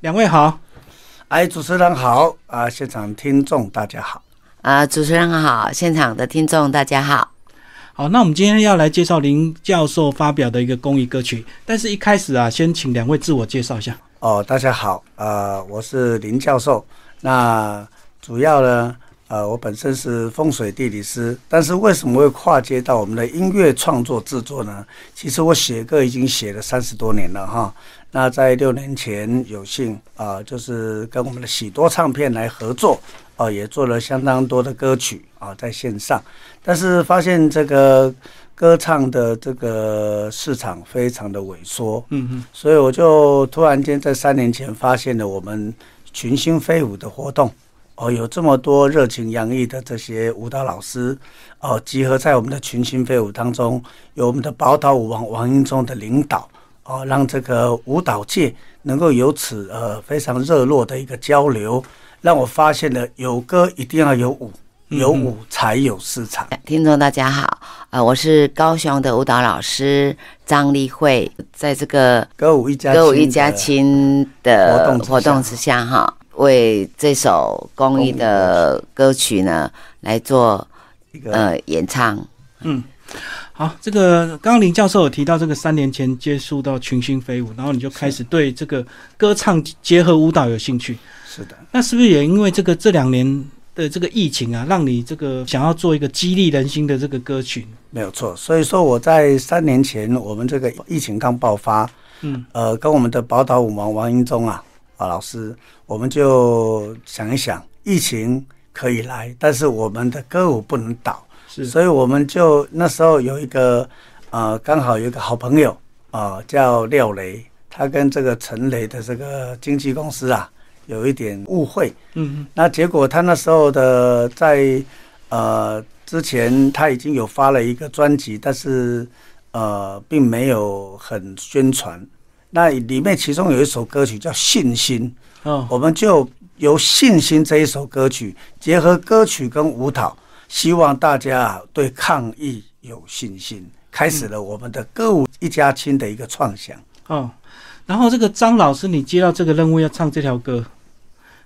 两位好，哎，主持人好啊，现场听众大家好啊，主持人好，现场的听众大家好。好，那我们今天要来介绍林教授发表的一个公益歌曲，但是一开始啊，先请两位自我介绍一下。哦，大家好，呃，我是林教授。那主要呢，呃，我本身是风水地理师，但是为什么会跨界到我们的音乐创作制作呢？其实我写歌已经写了三十多年了哈。那在六年前有幸啊，就是跟我们的喜多唱片来合作，哦，也做了相当多的歌曲啊，在线上。但是发现这个歌唱的这个市场非常的萎缩，嗯嗯，所以我就突然间在三年前发现了我们群星飞舞的活动，哦，有这么多热情洋溢的这些舞蹈老师，哦，集合在我们的群星飞舞当中，有我们的宝岛舞王王英忠的领导。哦，让这个舞蹈界能够由此呃非常热络的一个交流，让我发现了有歌一定要有舞，有舞才有市场。听众大家好，呃，我是高雄的舞蹈老师张丽慧，在这个歌舞一家歌舞一家亲的活动活动之下哈，为这首公益的歌曲呢来做一个呃演唱，嗯。好，这个刚刚林教授有提到，这个三年前接触到群星飞舞，然后你就开始对这个歌唱结合舞蹈有兴趣。是的，那是不是也因为这个这两年的这个疫情啊，让你这个想要做一个激励人心的这个歌曲？没有错，所以说我在三年前，我们这个疫情刚爆发，嗯，呃，跟我们的宝岛舞王王英忠啊啊老师，我们就想一想，疫情可以来，但是我们的歌舞不能倒。是所以我们就那时候有一个，呃，刚好有一个好朋友啊，叫廖雷，他跟这个陈雷的这个经纪公司啊，有一点误会。嗯嗯。那结果他那时候的在呃之前他已经有发了一个专辑，但是呃并没有很宣传。那里面其中有一首歌曲叫《信心》，哦，我们就由《信心》这一首歌曲结合歌曲跟舞蹈。希望大家对抗疫有信心，开始了我们的歌舞一家亲的一个创想。哦，然后这个张老师，你接到这个任务要唱这条歌，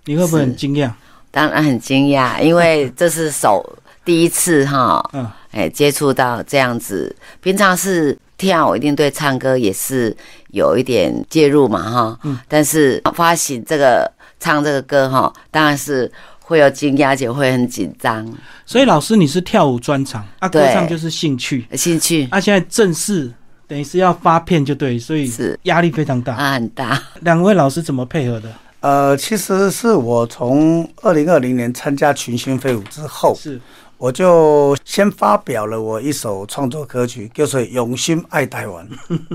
你会不会很惊讶？当然很惊讶，因为这是首第一次哈，嗯，哎，接触到这样子，平常是跳，一定对唱歌也是有一点介入嘛哈，嗯，但是发行这个唱这个歌哈，当然是。会有惊讶，且会很紧张。所以老师，你是跳舞专长，啊，歌唱就是兴趣，兴趣。啊，现在正式等于是要发片，就对，所以是压力非常大，啊，很大。两位老师怎么配合的？呃，其实是我从二零二零年参加群星飞舞之后，是我就先发表了我一首创作歌曲，就是《永心爱台湾》。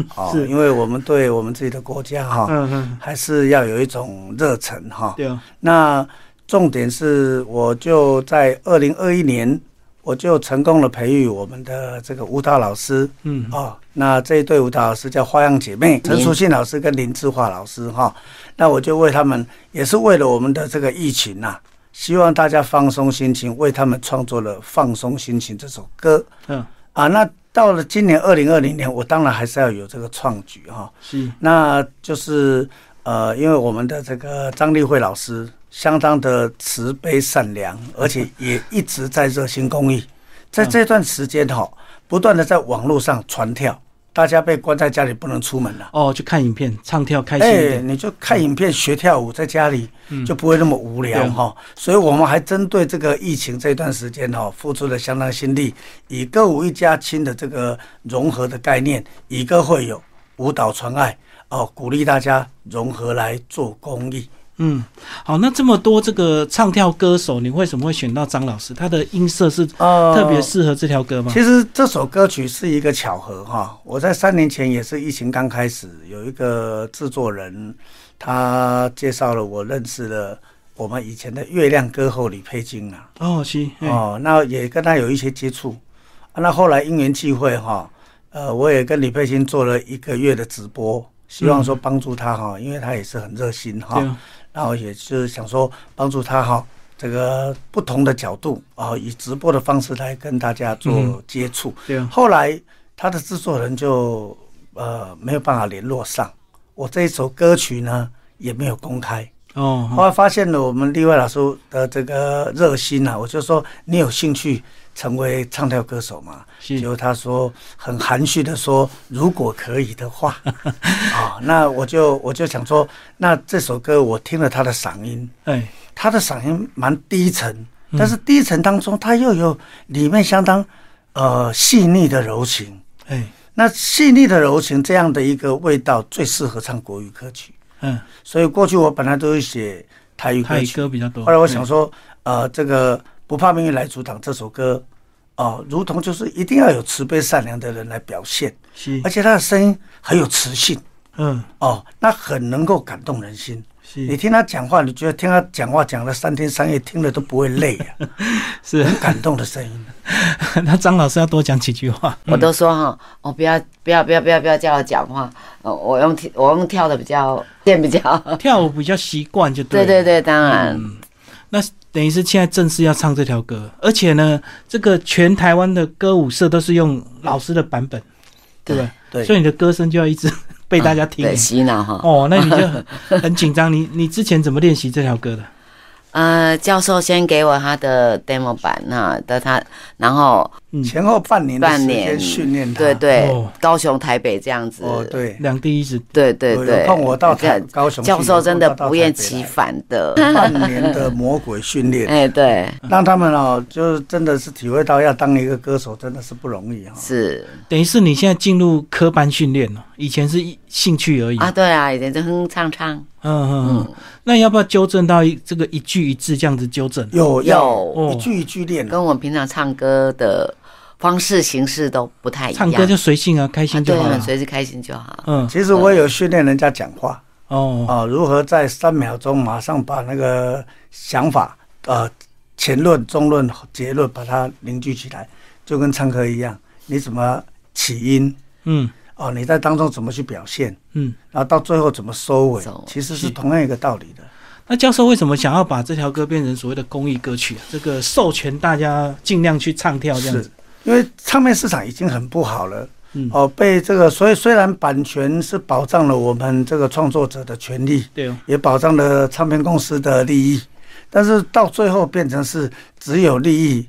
哦，因为我们对我们自己的国家哈，嗯嗯，还是要有一种热忱哈。对啊，那。重点是，我就在二零二一年，我就成功的培育我们的这个舞蹈老师，嗯，哦，那这一对舞蹈老师叫花样姐妹，陈淑信老师跟林志华老师，哈，那我就为他们，也是为了我们的这个疫情呐，希望大家放松心情，为他们创作了《放松心情》这首歌，嗯，啊，那到了今年二零二零年，我当然还是要有这个创举，哈，是，那就是，呃，因为我们的这个张立慧老师。相当的慈悲善良，而且也一直在热心公益。在这段时间哈，不断的在网络上传跳，大家被关在家里不能出门了。哦，去看影片唱跳开心哎，你就看影片学跳舞，在家里就不会那么无聊哈。所以我们还针对这个疫情这段时间哈，付出了相当心力，以歌舞一家亲的这个融合的概念，以歌会友，舞蹈传爱哦，鼓励大家融合来做公益。嗯，好，那这么多这个唱跳歌手，你为什么会选到张老师？他的音色是特别适合这条歌吗？其实这首歌曲是一个巧合哈。我在三年前也是疫情刚开始，有一个制作人，他介绍了我认识了我们以前的月亮歌后李佩金啊。哦，是哦，那也跟他有一些接触。那后来因缘际会哈，呃，我也跟李佩金做了一个月的直播，希望说帮助他哈，因为他也是很热心哈。然后也是想说帮助他哈，这个不同的角度啊，以直播的方式来跟大家做接触。对。后来他的制作人就呃没有办法联络上，我这一首歌曲呢也没有公开。哦，后来发现了我们另外老师的这个热心啊，我就说你有兴趣成为唱跳歌手吗？结果他说很含蓄的说，如果可以的话，啊，那我就我就想说，那这首歌我听了他的嗓音，哎，他的嗓音蛮低沉，但是低沉当中他又有里面相当呃细腻的柔情，哎，那细腻的柔情这样的一个味道，最适合唱国语歌曲。嗯，所以过去我本来都是写台语歌歌比较多。后来我想说，呃，这个不怕命运来阻挡这首歌，哦，如同就是一定要有慈悲善良的人来表现，是，而且他的声音很有磁性，嗯，哦，那很能够感动人心。你听他讲话，你觉得听他讲话讲了三天三夜，听了都不会累啊，是很感动的声音。那张老师要多讲几句话。我都说哈，我不要不要不要不要不要叫我讲话，我用跳我用跳的比较练比较 跳舞比较习惯就对。对对对，当然。那等于是现在正式要唱这条歌，而且呢，这个全台湾的歌舞社都是用老师的版本，对不对？对。所以你的歌声就要一直。被大家听洗脑哈哦，那你就很 很紧张。你你之前怎么练习这条歌的？呃，教授先给我他的 demo 版那的他，然后前后半年半年训练他，对对，高雄台北这样子。哦，对，两地一直。对对对，碰我到高雄，教授真的不厌其烦的。半年的魔鬼训练，哎对，让他们哦，就是真的是体会到要当一个歌手真的是不容易哈，是。等于是你现在进入科班训练了，以前是兴趣而已。啊，对啊，以前就哼哼唱唱。嗯嗯嗯，那要不要纠正到一这个一句一字这样子纠正？有有，一句一句练，跟我们平常唱歌的方式形式都不太一样。唱歌就随性啊，开心就好，随时开心就好。嗯，其实我有训练人家讲话哦啊，如何在三秒钟马上把那个想法呃前论、中论、结论把它凝聚起来，就跟唱歌一样，你怎么起音？嗯。哦，你在当中怎么去表现？嗯，然后到最后怎么收尾？其实是同样一个道理的。那教授为什么想要把这条歌变成所谓的公益歌曲？这个授权大家尽量去唱跳这样子？因为唱片市场已经很不好了。嗯，哦，被这个，所以虽然版权是保障了我们这个创作者的权利，对，也保障了唱片公司的利益，但是到最后变成是只有利益。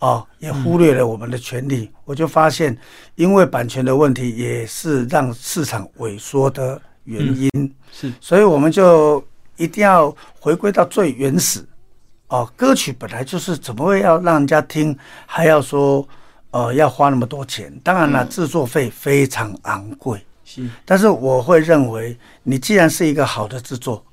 哦，也忽略了我们的权利，我就发现，因为版权的问题，也是让市场萎缩的原因。是，所以我们就一定要回归到最原始。哦，歌曲本来就是怎么会要让人家听，还要说，呃，要花那么多钱？当然了，制作费非常昂贵。是，但是我会认为，你既然是一个好的制作，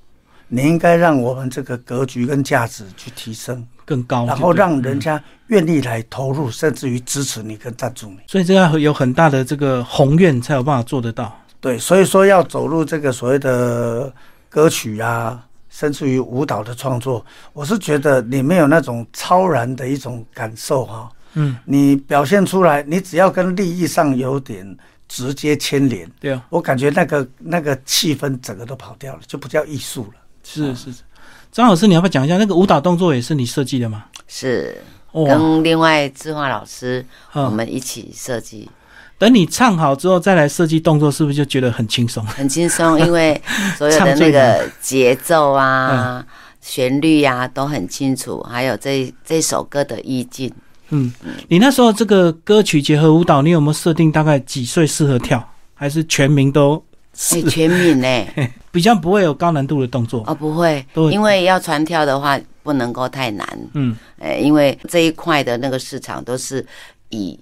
你应该让我们这个格局跟价值去提升。更高，然后让人家愿意来投入，甚至于支持你跟赞助你。所以这要有很大的这个宏愿，才有办法做得到。对，所以说要走入这个所谓的歌曲啊，甚至于舞蹈的创作，我是觉得你没有那种超然的一种感受哈。嗯，你表现出来，你只要跟利益上有点直接牵连，对啊，我感觉那个那个气氛整个都跑掉了，就不叫艺术了。是是是。张老师，你要不要讲一下那个舞蹈动作也是你设计的吗？是，跟另外志华老师我们一起设计。等你唱好之后再来设计动作，是不是就觉得很轻松？很轻松，因为所有的那个节奏啊、旋律呀都很清楚，还有这这首歌的意境。嗯，你那时候这个歌曲结合舞蹈，你有没有设定大概几岁适合跳？还是全民都？是 全民呢，比较不会有高难度的动作。哦，不会，因为要传跳的话不能够太难，嗯，哎，因为这一块的那个市场都是以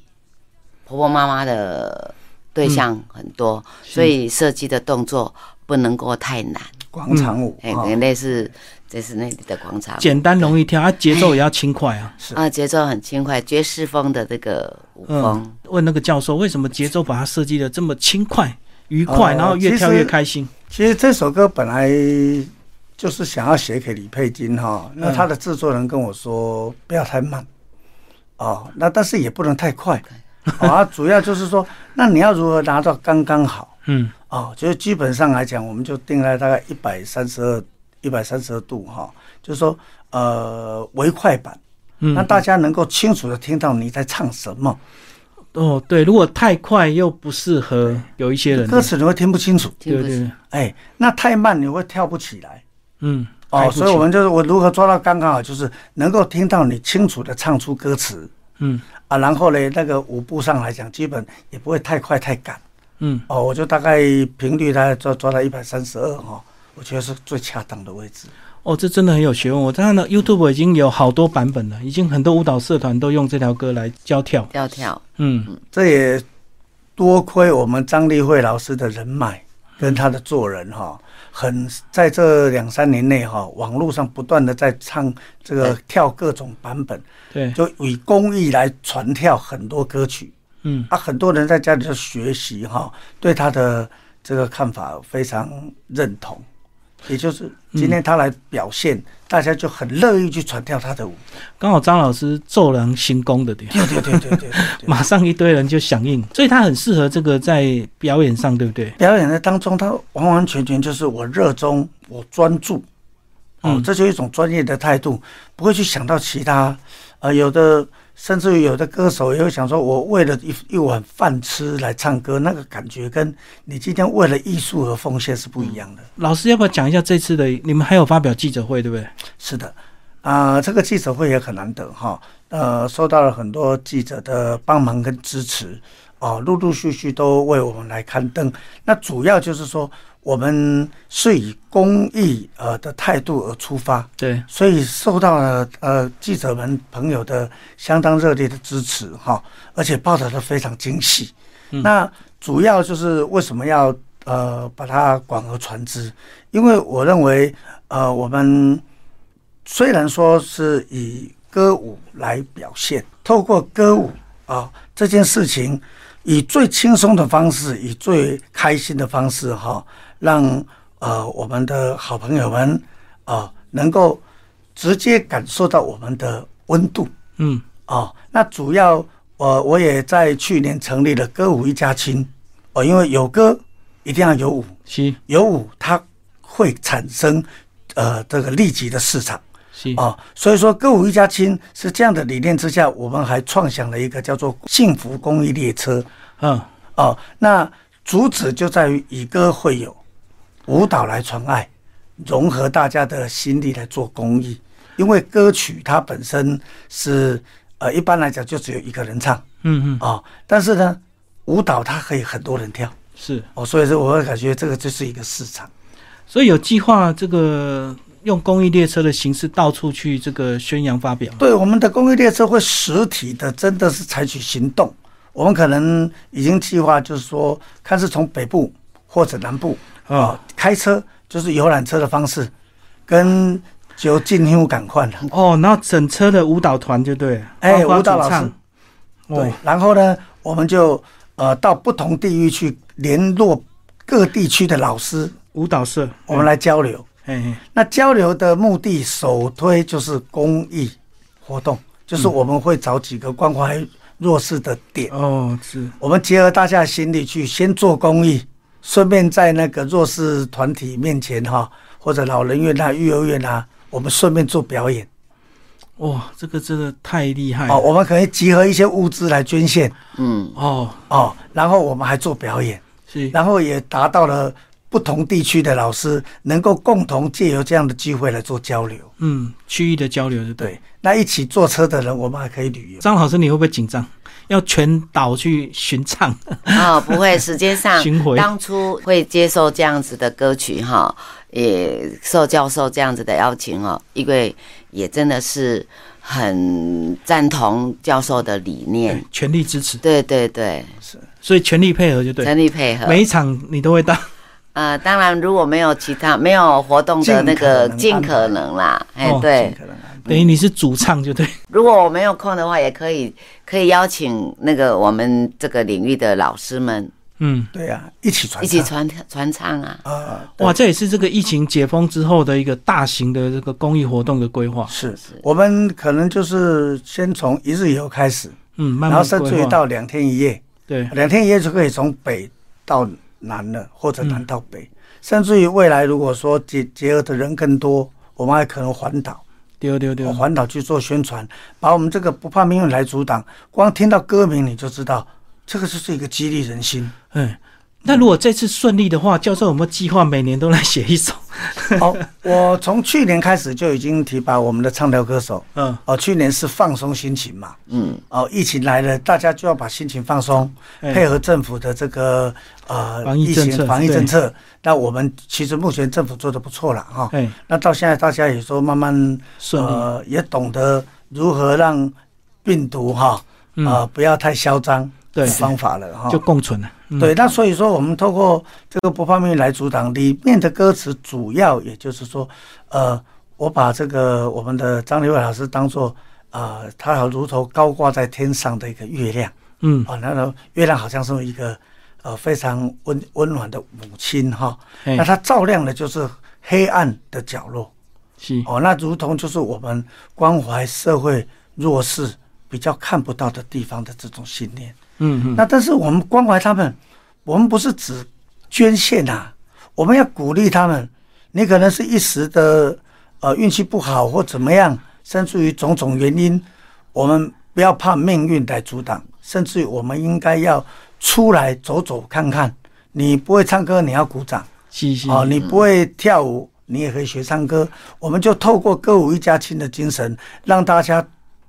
婆婆妈妈的对象很多，所以设计的动作不能够太难。广场舞，哎，类似这是那里的广场，简单容易跳，啊，节奏也要轻快啊，是 啊，节奏很轻快，爵士风的这个舞风。问那个教授，为什么节奏把它设计的这么轻快？愉快，然后越跳越开心。其实这首歌本来就是想要写给李佩金哈，那他的制作人跟我说不要太慢哦，那但是也不能太快啊。主要就是说，那你要如何拿到刚刚好？嗯，哦，就是基本上来讲，我们就定在大概一百三十二、一百三十二度哈，就是说呃，为快板，那大家能够清楚的听到你在唱什么。哦，对，如果太快又不适合有一些人，歌词你会听不清楚。对对，哎，那太慢你会跳不起来。嗯，哦，所以我们就是我如何抓到刚刚好，就是能够听到你清楚的唱出歌词。嗯，啊，然后呢，那个舞步上来讲，基本也不会太快太赶。嗯，哦，我就大概频率大概抓抓到一百三十二哈，我觉得是最恰当的位置。哦，这真的很有学问。我看到 YouTube 已经有好多版本了，已经很多舞蹈社团都用这条歌来教跳。教跳，嗯，这也多亏我们张立慧老师的人脉跟他的做人哈，很在这两三年内哈，网络上不断的在唱这个跳各种版本，对，就以公益来传跳很多歌曲。嗯，啊，很多人在家里就学习哈，对他的这个看法非常认同。也就是今天他来表现，大家就很乐意去传跳他的舞。刚好张老师骤然行功的对对对对对，马上一堆人就响应，所以他很适合这个在表演上，对不对？表演的当中，他完完全全就是我热衷，我专注，哦，这就一种专业的态度，不会去想到其他，呃，有的。甚至于有的歌手也会想说：“我为了一一碗饭吃来唱歌，那个感觉跟你今天为了艺术而奉献是不一样的。”老师要不要讲一下这次的？你们还有发表记者会，对不对？是的，啊，这个记者会也很难得哈。呃，受到了很多记者的帮忙跟支持，哦，陆陆续续都为我们来刊登。那主要就是说。我们是以公益呃的态度而出发，对，所以受到了呃记者们朋友的相当热烈的支持哈，而且报道的非常精细。那主要就是为什么要呃把它广而传之？因为我认为呃我们虽然说是以歌舞来表现，透过歌舞啊这件事情，以最轻松的方式，以最开心的方式哈。让呃我们的好朋友们啊能够直接感受到我们的温度，嗯。啊，那主要我我也在去年成立了歌舞一家亲。哦，因为有歌一定要有舞，是，有舞它会产生呃这个立即的市场，是。啊，所以说歌舞一家亲是这样的理念之下，我们还创想了一个叫做幸福公益列车，嗯。哦，那主旨就在于以歌会友。舞蹈来传爱，融合大家的心力来做公益。因为歌曲它本身是呃，一般来讲就只有一个人唱，嗯嗯啊，但是呢，舞蹈它可以很多人跳，是哦，所以说我会感觉这个就是一个市场。所以有计划这个用公益列车的形式到处去这个宣扬发表。对，我们的公益列车会实体的，真的是采取行动。我们可能已经计划，就是说，看是从北部或者南部。啊，开车就是游览车的方式，跟就进入赶快了。哦，然后整车的舞蹈团就对，哎，舞蹈老师，对，然后呢，我们就呃到不同地域去联络各地区的老师舞蹈社，我们来交流。哎，那交流的目的首推就是公益活动，就是我们会找几个关怀弱势的点。哦，是我们结合大家的心力去先做公益。顺便在那个弱势团体面前哈，或者老人院啊、育儿院啊，我们顺便做表演。哇，这个真的太厉害哦！我们可以集合一些物资来捐献。嗯，哦哦，然后我们还做表演，是，然后也达到了不同地区的老师能够共同借由这样的机会来做交流。嗯，区域的交流，对。那一起坐车的人，我们还可以旅游。张老师，你会不会紧张？要全岛去巡唱啊？不会，时间上 巡回。当初会接受这样子的歌曲哈，也受教授这样子的邀请哦，因为也真的是很赞同教授的理念，全力支持。对对对，是，所以全力配合就对，全力配合，每一场你都会到。呃，当然如果没有其他没有活动的那个，尽可能啦，哎，对。等于你是主唱就对。如果我没有空的话，也可以可以邀请那个我们这个领域的老师们。嗯，对呀，一起传一起传传唱啊。啊，哇，这也是这个疫情解封之后的一个大型的这个公益活动的规划。是是，我们可能就是先从一日游开始，嗯，慢慢然后甚至于到两天一夜。对，两天一夜就可以从北到南了，或者南到北，甚至于未来如果说结结合的人更多，我们还可能环岛。丢丢丢！环岛去做宣传，把我们这个不怕命运来阻挡。光听到歌名你就知道，这个就是一个激励人心。嗯。那如果这次顺利的话，教授有没有计划每年都来写一首？哦，我从去年开始就已经提拔我们的唱跳歌手。嗯，哦，去年是放松心情嘛。嗯，哦，疫情来了，大家就要把心情放松，配合政府的这个呃防疫政策。防疫政策，那我们其实目前政府做的不错了哈。那到现在大家也说慢慢呃也懂得如何让病毒哈啊不要太嚣张。对。方法了哈，就共存了。对，那所以说我们透过这个不放命来阻挡里面的歌词，主要也就是说，呃，我把这个我们的张立伟老师当做啊，他好如同高挂在天上的一个月亮，嗯，啊，那个月亮好像是一个呃非常温温暖的母亲哈，那它照亮的就是黑暗的角落，是。哦，那如同就是我们关怀社会弱势比较看不到的地方的这种信念。嗯，那但是我们关怀他们，我们不是只捐献啊，我们要鼓励他们。你可能是一时的呃运气不好或怎么样，甚至于种种原因，我们不要怕命运来阻挡，甚至于我们应该要出来走走看看。你不会唱歌，你要鼓掌；哦，你不会跳舞，你也可以学唱歌。我们就透过歌舞一家亲的精神，让大家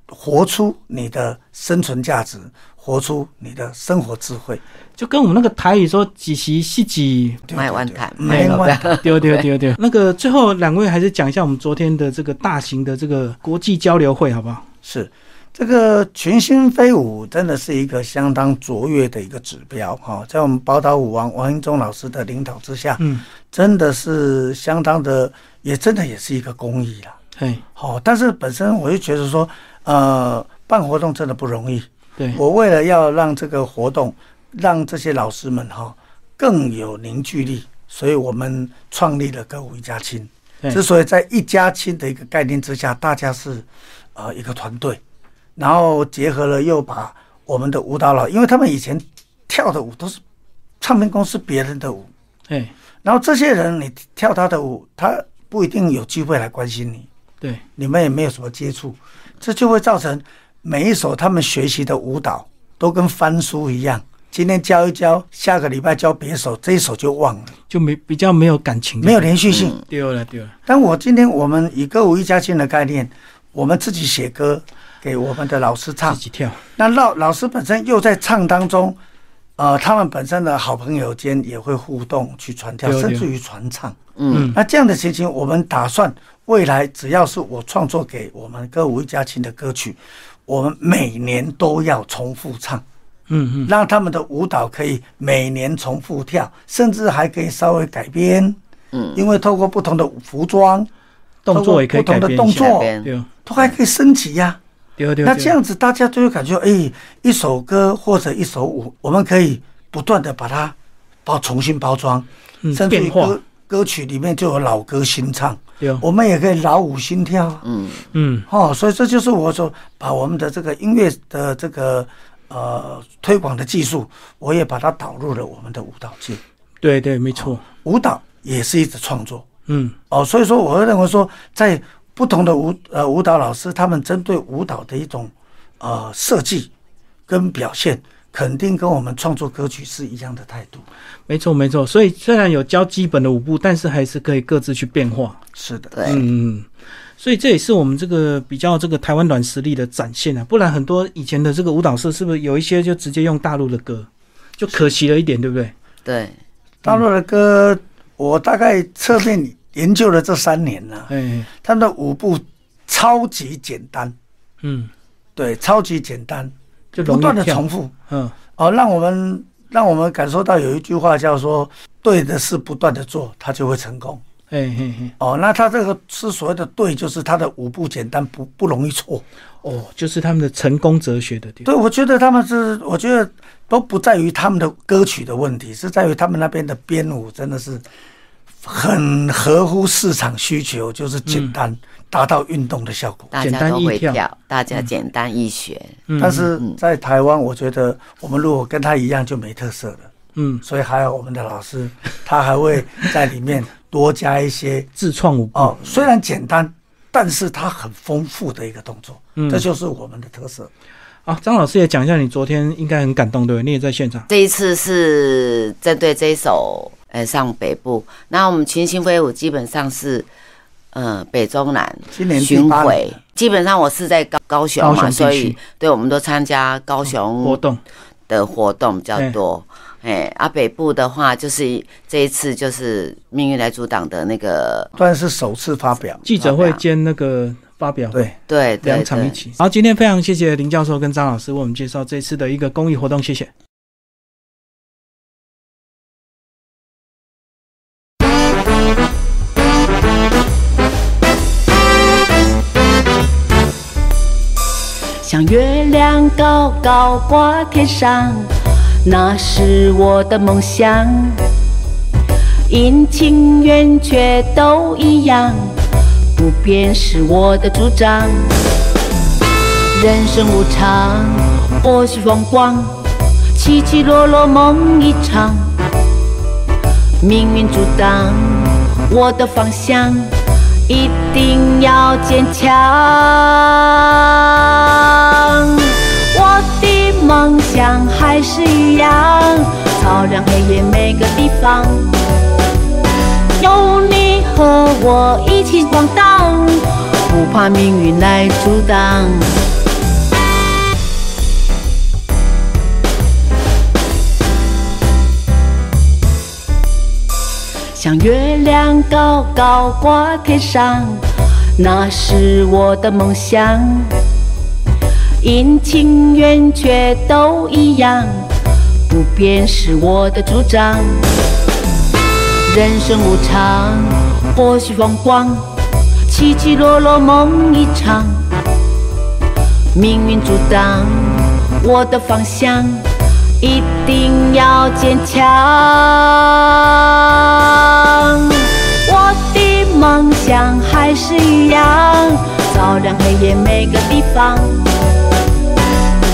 活出你的生存价值。活出你的生活智慧，就跟我们那个台语说几席是几卖万台，卖万台，丢丢丢丢。那个最后两位还是讲一下我们昨天的这个大型的这个国际交流会好不好？是这个群星飞舞真的是一个相当卓越的一个指标哈，在我们宝岛舞王王英忠老师的领导之下，嗯，真的是相当的，也真的也是一个公益了。哎，好，但是本身我就觉得说，呃，办活动真的不容易。我为了要让这个活动，让这些老师们哈更有凝聚力，所以我们创立了歌舞一家亲。之所以在一家亲的一个概念之下，大家是呃一个团队，然后结合了又把我们的舞蹈老，因为他们以前跳的舞都是唱片公司别人的舞，对，然后这些人你跳他的舞，他不一定有机会来关心你，对，你们也没有什么接触，这就会造成。每一首他们学习的舞蹈都跟翻书一样，今天教一教，下个礼拜教别首，这一首就忘了，就没比较没有感情，没有连续性，丢了丢了。但我今天我们以歌舞一家亲的概念，我们自己写歌给我们的老师唱，自己跳。那老老师本身又在唱当中，呃，他们本身的好朋友间也会互动去传跳，甚至于传唱。嗯，那这样的情形，我们打算未来只要是我创作给我们歌舞一家亲的歌曲。我们每年都要重复唱，嗯嗯，让他们的舞蹈可以每年重复跳，甚至还可以稍微改编，嗯，因为透过不同的服装动作也可以不同的动作，对，都还可以升级呀。对对。那这样子大家就会感觉，哎，一首歌或者一首舞，我们可以不断的把它包重新包装，甚至歌歌曲里面就有老歌新唱。我们也可以老舞新跳，嗯嗯，哦，所以这就是我说把我们的这个音乐的这个呃推广的技术，我也把它导入了我们的舞蹈界。对对，没错，舞蹈也是一直创作，嗯，哦，所以说我认为说，在不同的舞呃舞蹈老师，他们针对舞蹈的一种呃设计跟表现。肯定跟我们创作歌曲是一样的态度，没错没错。所以虽然有教基本的舞步，但是还是可以各自去变化。是的，对，嗯。所以这也是我们这个比较这个台湾软实力的展现啊。不然很多以前的这个舞蹈社是不是有一些就直接用大陆的歌，就可惜了一点，对不对？对，大陆的歌我大概侧面研究了这三年了。哎，他们的舞步超级简单，嗯，对，超级简单。就不断的重复，嗯，哦，让我们让我们感受到有一句话叫说“对的事不断的做，它就会成功”。嘿嘿嘿，哦，那他这个是所谓的“对”，就是他的舞步简单，不不容易错。哦，就是他们的成功哲学的地方。对，我觉得他们是，我觉得都不在于他们的歌曲的问题，是在于他们那边的编舞真的是很合乎市场需求，就是简单。达到运动的效果，大家都会跳，大家简单易学。但是在台湾，我觉得我们如果跟他一样就没特色了。嗯，所以还有我们的老师，他还会在里面多加一些自创舞哦。虽然简单，但是它很丰富的一个动作，这就是我们的特色。好，张老师也讲一下，你昨天应该很感动，对不对？你也在现场。这一次是针对这一首，呃，上北部。那我们群星飞舞基本上是，呃，北中南巡回。基本上我是在高高雄嘛，所以对，我们都参加高雄活动的活动比较多。哎，啊，北部的话就是这一次就是命运来阻挡的那个，算是首次发表记者会兼那个。发表对对两场一起。好，今天非常谢谢林教授跟张老师为我们介绍这次的一个公益活动，谢谢。高高挂天上，那是我的梦想。阴晴圆缺都一样。不变是我的主张。人生无常，或许风光，起起落落梦一场。命运阻挡我的方向，一定要坚强。梦想还是一样，照亮黑夜每个地方。有你和我一起闯荡，不怕命运来阻挡。像月亮高高挂天上，那是我的梦想。阴晴圆缺都一样，不变是我的主张。人生无常，或许风光，起起落落梦一场。命运阻挡我的方向，一定要坚强。我的梦想还是一样，照亮黑夜每个地方。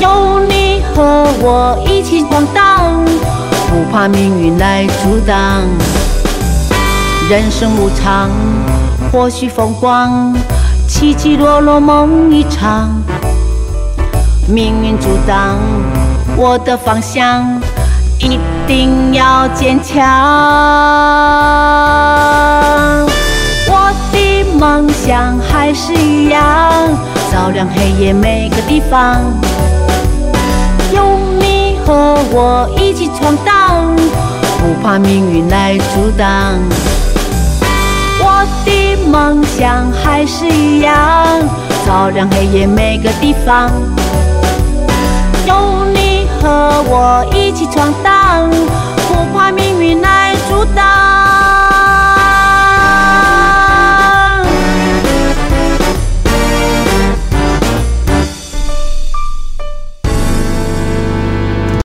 有你和我一起闯荡，不怕命运来阻挡。人生无常，或许风光，起起落落梦一场。命运阻挡我的方向，一定要坚强。我的梦想还是一样，照亮黑夜每个地方。有你和我一起闯荡，不怕命运来阻挡。我的梦想还是一样，照亮黑夜每个地方。有你和我一起闯荡，